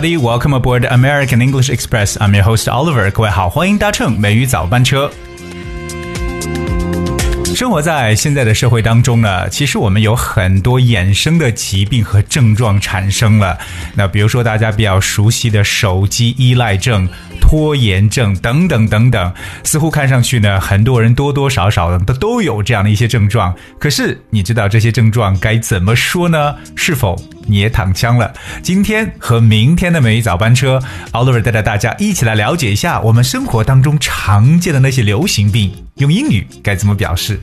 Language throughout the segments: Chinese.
everybody. Welcome aboard American English Express. I'm your host Oliver. 各位好，欢迎搭乘美语早班车。生活在现在的社会当中呢，其实我们有很多衍生的疾病和症状产生了。那比如说大家比较熟悉的手机依赖症、拖延症等等等等，似乎看上去呢，很多人多多少少的都都有这样的一些症状。可是你知道这些症状该怎么说呢？是否你也躺枪了？今天和明天的美语早班车，Oliver 带着大家一起来了解一下我们生活当中常见的那些流行病，用英语该怎么表示？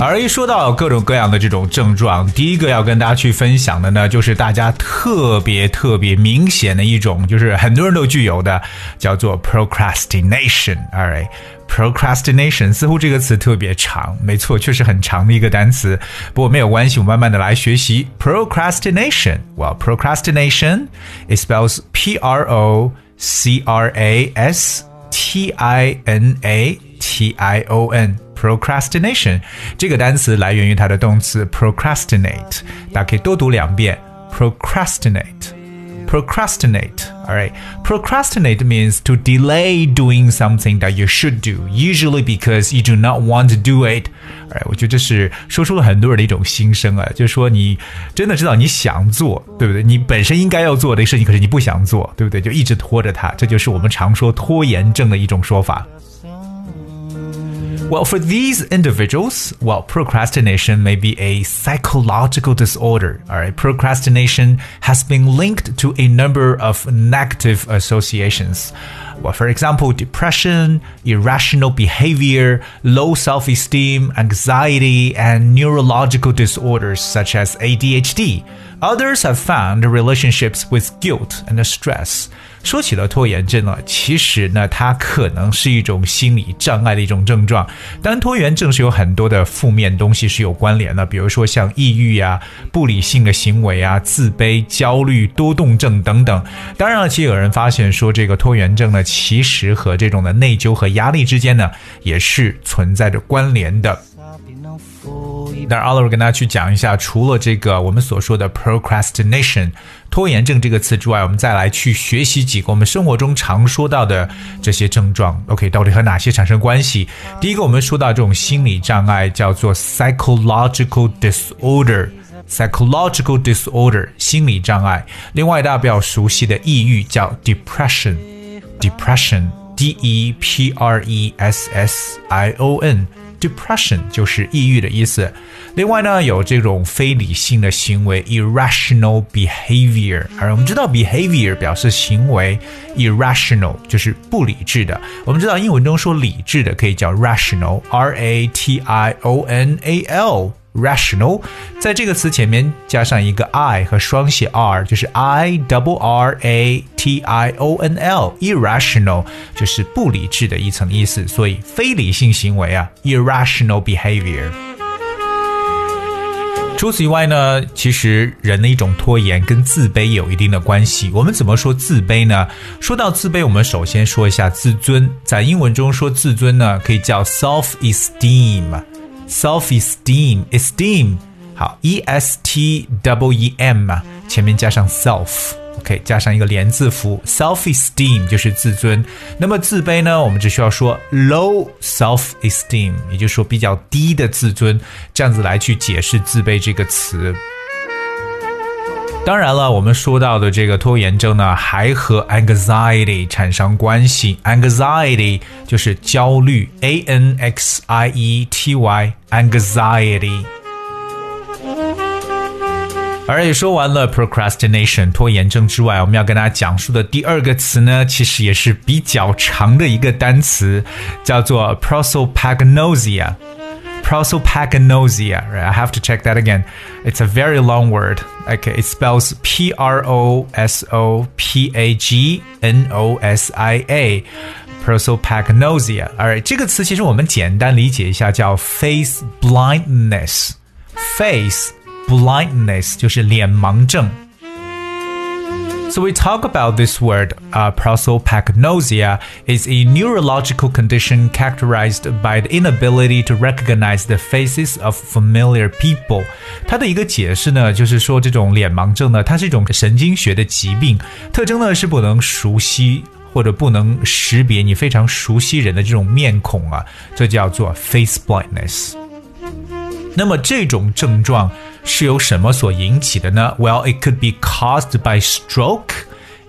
而一说到各种各样的这种症状，第一个要跟大家去分享的呢，就是大家特别特别明显的一种，就是很多人都具有的，叫做 procrastination。Alright Alright，procrastination 似乎这个词特别长，没错，确实很长的一个单词。不过没有关系，我慢慢的来学习 procrastination。Well, procrastination it spells P R O C R A S T I N A T I O N。procrastination 这个单词来源于它的动词 procrastinate，大家可以多读两遍 procrastinate。 procrastinate. All right. Procrastinate means to delay doing something that you should do, usually because you do not want to do it. All right. 我觉得这是说出了很多人的一种心声啊，就是说你真的知道你想做，对不对？你本身应该要做的事情，可是你不想做，对不对？就一直拖着它，这就是我们常说拖延症的一种说法。 Well, for these individuals, well, procrastination may be a psychological disorder. All right, procrastination has been linked to a number of negative associations. Well, for example, depression, irrational behavior, low self esteem, anxiety, and neurological disorders such as ADHD. Others have found relationships with guilt and stress. 说起了拖延症呢，其实呢，它可能是一种心理障碍的一种症状。当然，拖延症是有很多的负面东西是有关联的，比如说像抑郁啊、不理性的行为啊、自卑、焦虑、多动症等等。当然了，其实有人发现说，这个拖延症呢， 其实和这种的内疚和压力之间呢，也是存在着关联的。那 Oliver 跟大家去讲一下，除了这个我们所说的 procrastination 拖延症这个词之外，我们再来去学习几个我们生活中常说到的这些症状。OK，到底和哪些产生关系？第一个，我们说到这种心理障碍叫做 psychological disorder，psychological disorder 心理障碍。另外，大家比较熟悉的抑郁叫 depression depression，depression，D E P R E S S I O N。Depression 就是抑郁的意思。另外呢，有这种非理性的行为，irrational behavior。而我们知道，behavior 表示行为，irrational 就是不理智的。我们知道英文中说理智的可以叫 rational，r a t i o n a l。rational，在这个词前面加上一个 i 和双写 r，就是 i double r a t i o n l，irrational 就是不理智的一层意思，所以非理性行为啊，irrational behavior。除此以外呢，其实人的一种拖延跟自卑有一定的关系。我们怎么说自卑呢？说到自卑，我们首先说一下自尊。在英文中说自尊呢，可以叫 self-esteem。self-esteem，esteem，好，e s t w e m 前面加上 self，OK，加上一个连字符，self-esteem 就是自尊。那么自卑呢，我们只需要说 low self-esteem，也就是说比较低的自尊，这样子来去解释自卑这个词。当然了，我们说到的这个拖延症呢，还和 anxiety 产生关系。anxiety 就是焦虑，a n x i e t y，anxiety。而且说完了 procrastination 拖延症之外，我们要跟大家讲述的第二个词呢，其实也是比较长的一个单词，叫做 prosopagnosia。prosopagnosia. Right? I have to check that again. It's a very long word. Okay, it spells P R O S O P A G N O S I A. Prosopagnosia. Alright，这个词其实我们简单理解一下，叫 face blindness。face blindness 就是脸盲症。 So we talk about this word, uh, prosopagnosia is a neurological condition characterized by the inability to recognize the faces of familiar people. 它的一个解释呢，就是说这种脸盲症呢，它是一种神经学的疾病，特征呢是不能熟悉。 或者不能识别你非常熟悉人的这种面孔啊，这叫做 face blindness。那么这种症状是由什么所引起的呢？Well, it could be caused by stroke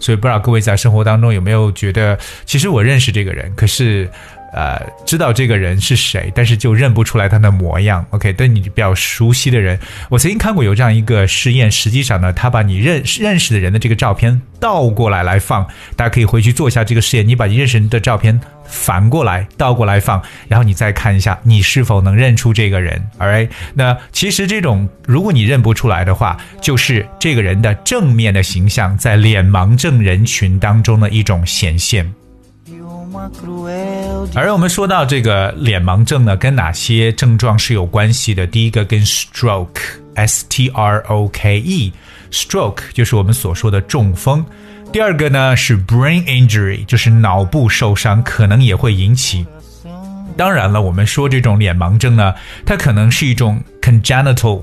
所以不知道各位在生活当中有没有觉得，其实我认识这个人，可是。呃，知道这个人是谁，但是就认不出来他的模样。OK，对你比较熟悉的人，我曾经看过有这样一个实验。实际上呢，他把你认认识的人的这个照片倒过来来放，大家可以回去做一下这个实验。你把你认识人的照片反过来倒过来放，然后你再看一下你是否能认出这个人。Alright，那其实这种如果你认不出来的话，就是这个人的正面的形象在脸盲症人群当中的一种显现。而我们说到这个脸盲症呢，跟哪些症状是有关系的？第一个跟 stroke，s t r o k e，stroke 就是我们所说的中风。第二个呢是 brain injury，就是脑部受伤，可能也会引起。当然了，我们说这种脸盲症呢，它可能是一种 congenital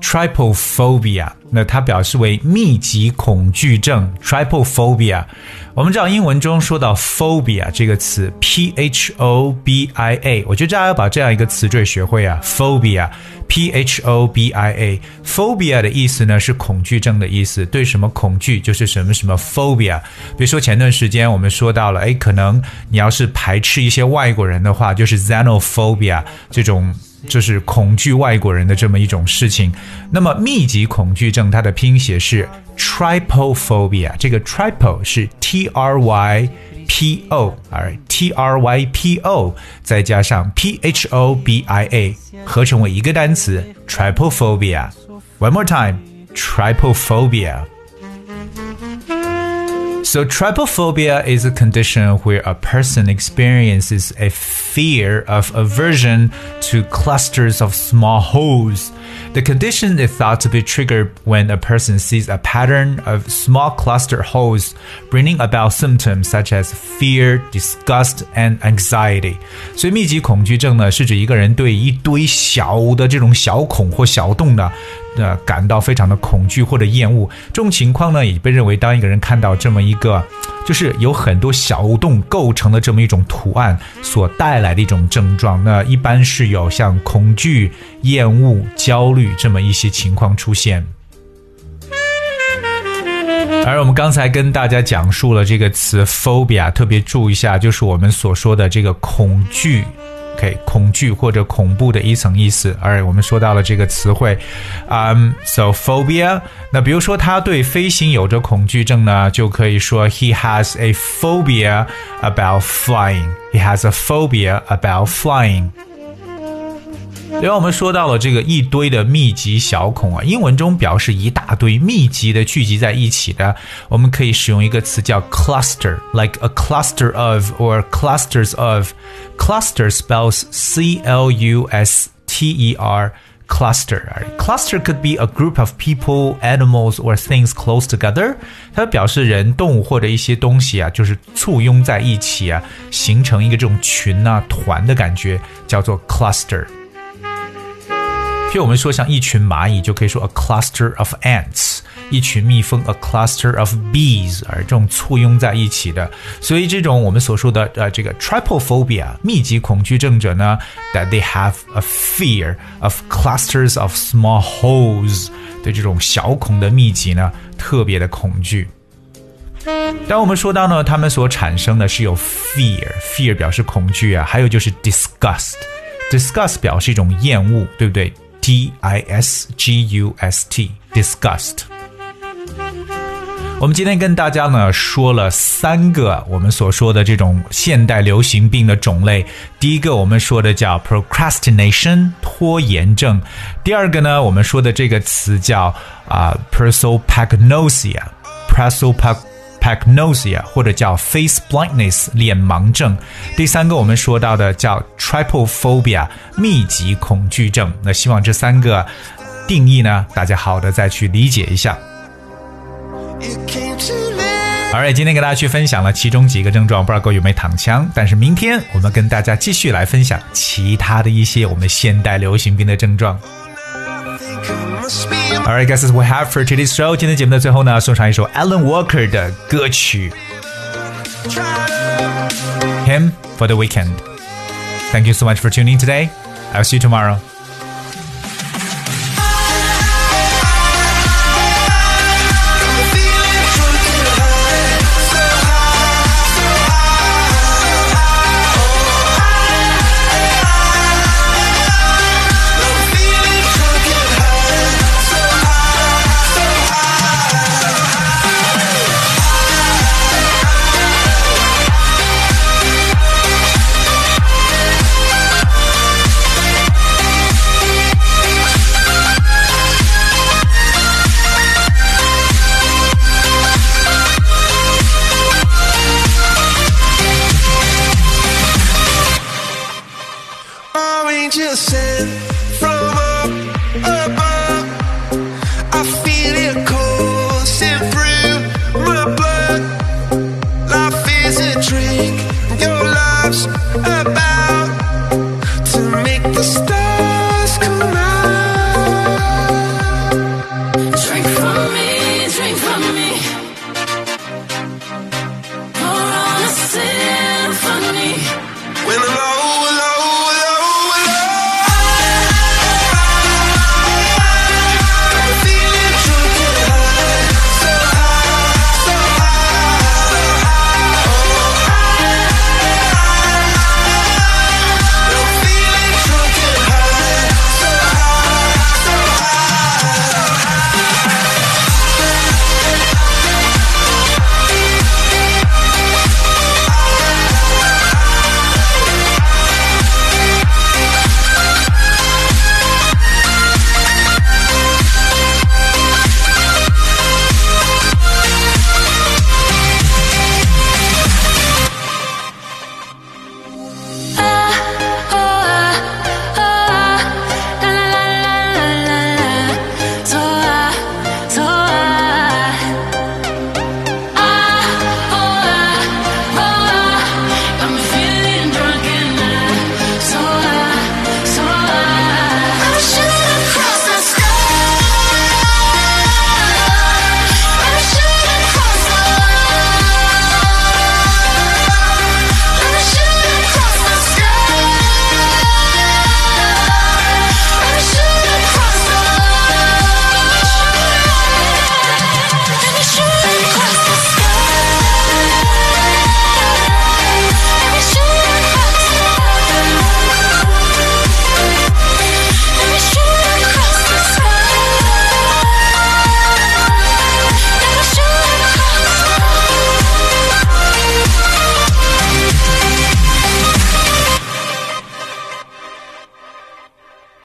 trypophobia，那它表示为密集恐惧症。trypophobia，我们知道英文中说到 phobia 这个词，p h o b i a，我觉得大家要把这样一个词缀学会啊，phobia，p h o b i a，phobia 的意思呢是恐惧症的意思，对什么恐惧就是什么什么 phobia。比如说前段时间我们说到了，哎，可能你要是排斥一些外国人的话，就是 xenophobia 这种。就是恐惧外国人的这么一种事情。那么密集恐惧症它的拼写是 trypophobia，这个 trypo 是 t r y p o，而 t r y p o 再加上 p h o b i a 合成为一个单词 trypophobia。One more time, trypophobia. So, trypophobia is a condition where a person experiences a fear of aversion to clusters of small holes. The condition is thought to be triggered when a person sees a pattern of small cluster holes, bringing about symptoms such as fear, disgust, and anxiety. 所以密集恐惧症呢，是指一个人对一堆小的这种小孔或小洞呢，呃，感到非常的恐惧或者厌恶。这种情况呢，也被认为当一个人看到这么一个，就是有很多小洞构成的这么一种图案所带来的一种症状。那一般是有像恐惧、 厌恶、焦虑这么一些情况出现。而我们刚才跟大家讲述了这个词 phobia，特别注意一下，就是我们所说的这个恐惧。OK，恐惧或者恐怖的一层意思。而我们说到了这个词汇，嗯、um,，so phobia。那比如说他对飞行有着恐惧症呢，就可以说 he has a phobia about flying. He has a phobia about flying. 另外，我们说到了这个一堆的密集小孔啊，英文中表示一大堆密集的聚集在一起的，我们可以使用一个词叫 cluster，like a cluster of or clusters of。Cluster spells C L U S T E R. Cluster. Cluster could be a group of people, animals, or things close together. 它表示人、动物或者一些东西啊，就是簇拥在一起啊，形成一个这种群啊、团的感觉，叫做 cluster。 譬如我们说像一群蚂蚁，就可以说 a cluster of ants。一群蜜蜂，a cluster of bees，而这种簇拥在一起的。所以这种我们所说的呃这个 trypophobia 密集恐惧症者呢，that they have a fear of clusters of small holes，对这种小孔的密集呢特别的恐惧。当我们说到呢，他们所产生的是有 fear，fear 表示恐惧啊，还有就是 disgust，disgust 表示一种厌恶，对不对？D I S G U S T，disgust。我们今天跟大家呢说了三个我们所说的这种现代流行病的种类。第一个我们说的叫 procrastination 拖延症，第二个呢我们说的这个词叫啊 prosopagnosia，prosopag Pagnosia 或者叫 face blindness 脸盲症，第三个我们说到的叫 trypophobia 密集恐惧症。那希望这三个定义呢，大家好的再去理解一下。好嘞，今天给大家去分享了其中几个症状，不知道各位有没有躺枪？但是明天我们跟大家继续来分享其他的一些我们现代流行病的症状。Alright, guys, that's what we have for today's show. 今天节目的最后呢，送上一首 Alan Walker 的歌曲《Him for the Weekend》。Thank you so much for tuning in today. I'll see you tomorrow.